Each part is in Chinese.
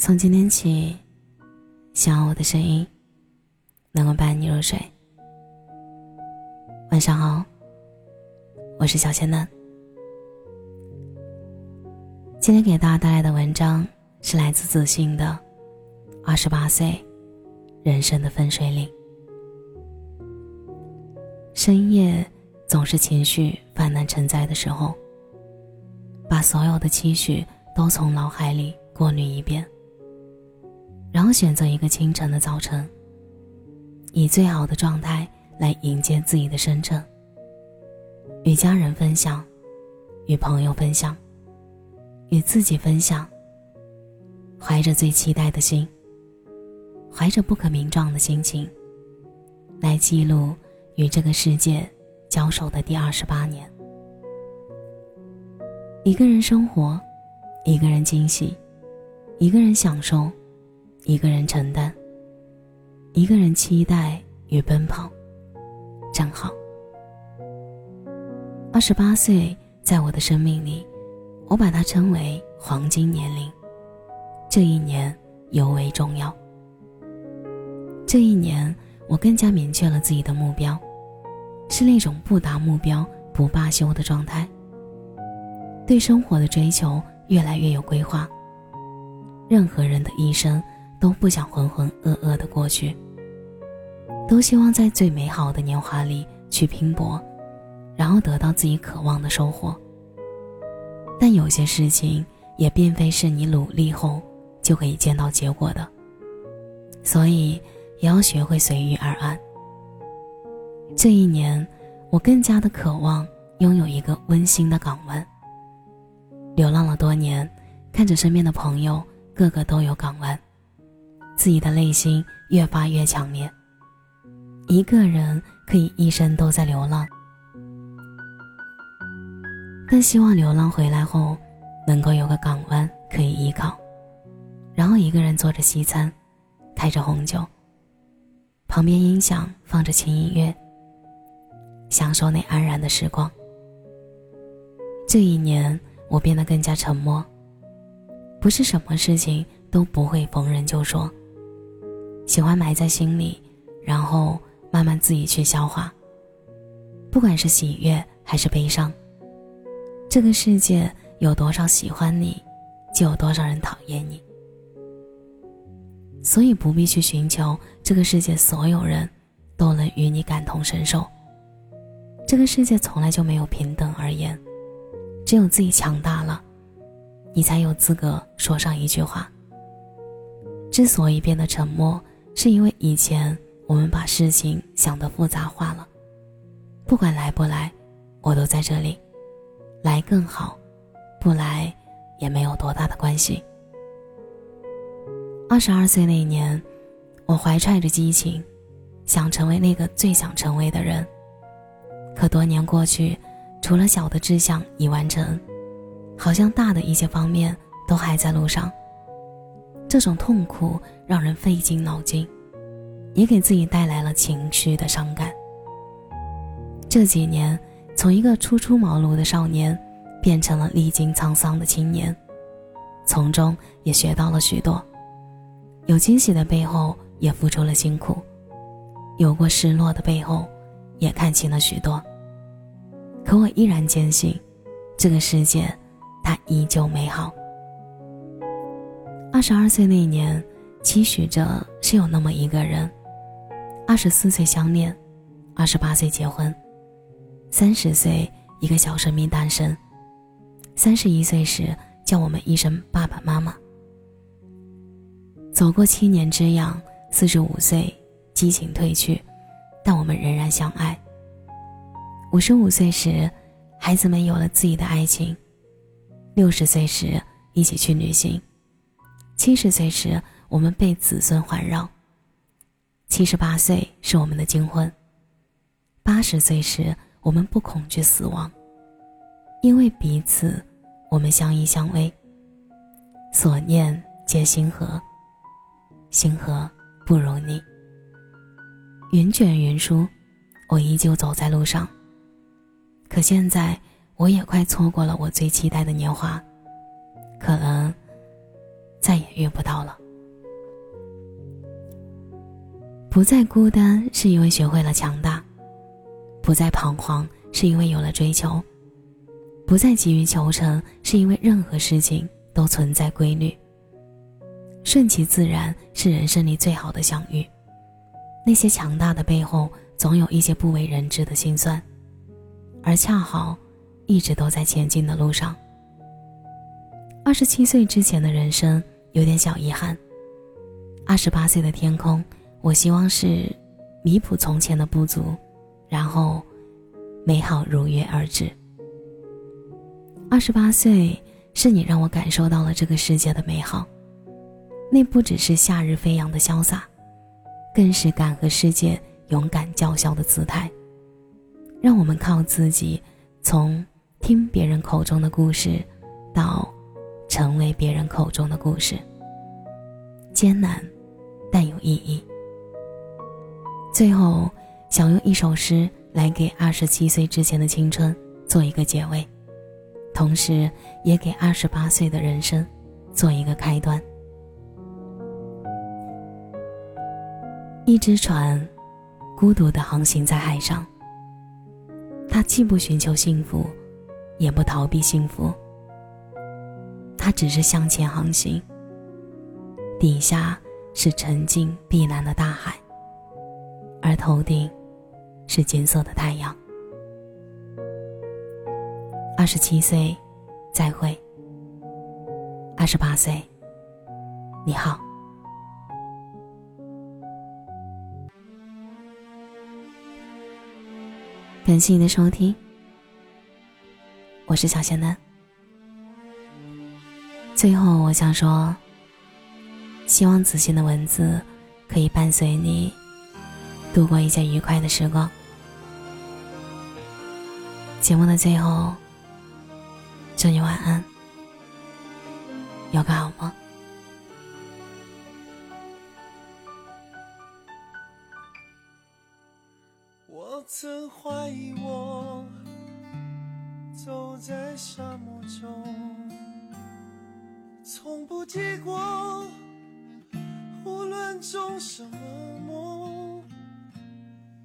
从今天起，希望我的声音能够伴你入睡。晚上好，我是小仙嫩。今天给大家带来的文章是来自自信的《二十八岁人生的分水岭》。深夜总是情绪泛滥成灾的时候，把所有的期许都从脑海里过滤一遍，然后选择一个清晨的早晨，以最好的状态来迎接自己的生辰。与家人分享，与朋友分享，与自己分享。怀着最期待的心，怀着不可名状的心情，来记录。与这个世界交手的第二十八年，一个人生活，一个人惊喜，一个人享受，一个人承担，一个人期待与奔跑，正好。二十八岁，在我的生命里，我把它称为黄金年龄。这一年尤为重要。这一年，我更加明确了自己的目标。是那种不达目标不罢休的状态。对生活的追求越来越有规划。任何人的一生都不想浑浑噩噩的过去，都希望在最美好的年华里去拼搏，然后得到自己渴望的收获。但有些事情也并非是你努力后就可以见到结果的，所以也要学会随遇而安。这一年，我更加的渴望拥有一个温馨的港湾。流浪了多年，看着身边的朋友个个都有港湾，自己的内心越发越强烈。一个人可以一生都在流浪，更希望流浪回来后，能够有个港湾可以依靠，然后一个人做着西餐，开着红酒，旁边音响放着轻音乐。享受那安然的时光。这一年，我变得更加沉默，不是什么事情都不会逢人就说，喜欢埋在心里，然后慢慢自己去消化。不管是喜悦还是悲伤，这个世界有多少喜欢你，就有多少人讨厌你，所以不必去寻求这个世界所有人都能与你感同身受。这个世界从来就没有平等而言，只有自己强大了，你才有资格说上一句话。之所以变得沉默，是因为以前我们把事情想得复杂化了。不管来不来，我都在这里，来更好，不来也没有多大的关系。二十二岁那年，我怀揣着激情，想成为那个最想成为的人。可多年过去，除了小的志向已完成，好像大的一些方面都还在路上。这种痛苦让人费尽脑筋，也给自己带来了情绪的伤感。这几年，从一个初出茅庐的少年，变成了历经沧桑的青年，从中也学到了许多。有惊喜的背后，也付出了辛苦；有过失落的背后，也看清了许多。可我依然坚信，这个世界，它依旧美好。二十二岁那年，期许着是有那么一个人。二十四岁相恋，二十八岁结婚，三十岁一个小生命诞生，三十一岁时叫我们一声爸爸妈妈。走过七年之痒，四十五岁激情褪去，但我们仍然相爱。五十五岁时，孩子们有了自己的爱情；六十岁时，一起去旅行；七十岁时，我们被子孙环绕；七十八岁是我们的金婚；八十岁时，我们不恐惧死亡，因为彼此，我们相依相偎。所念皆星河，星河不如你。云卷云舒，我依旧走在路上。可现在，我也快错过了我最期待的年华。可能，遇不到了。不再孤单，是因为学会了强大；不再彷徨，是因为有了追求；不再急于求成，是因为任何事情都存在规律。顺其自然是人生里最好的相遇。那些强大的背后，总有一些不为人知的心酸，而恰好，一直都在前进的路上。二十七岁之前的人生有点小遗憾。二十八岁的天空，我希望是弥补从前的不足，然后美好如约而至。二十八岁是你让我感受到了这个世界的美好。那不只是夏日飞扬的潇洒，更是敢和世界勇敢叫嚣的姿态。让我们靠自己，从听别人口中的故事，到成为别人口中的故事。艰难，但有意义。最后，想用一首诗来给二十七岁之前的青春做一个结尾，同时也给二十八岁的人生做一个开端。一只船，孤独的航行在海上。它既不寻求幸福，也不逃避幸福。它只是向前航行。底下是沉静碧蓝的大海，而头顶是金色的太阳。二十七岁，再会。二十八岁，你好。感谢你的收听，我是小仙嫩。最后，我想说，希望子欣的文字可以伴随你度过一些愉快的时光。节目的最后，祝你晚安，有个好梦。我曾怀疑我走在沙漠中，从不结果，无论种什么梦，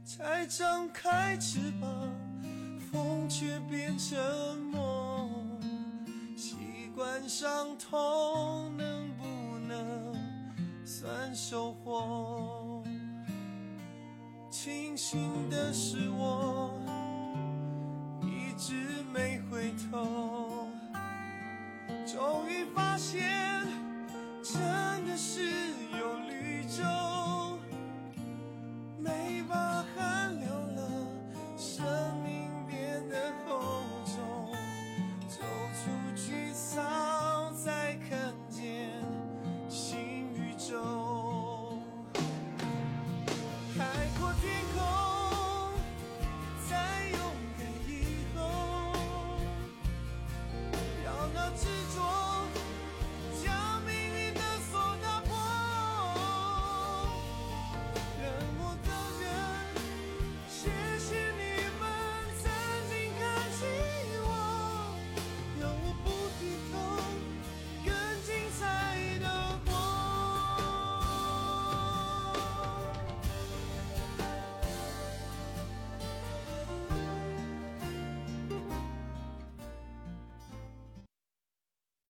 才张开翅膀，风却变沉默。习惯伤痛，能不能算收获？庆幸的是，我一直没，终于发现。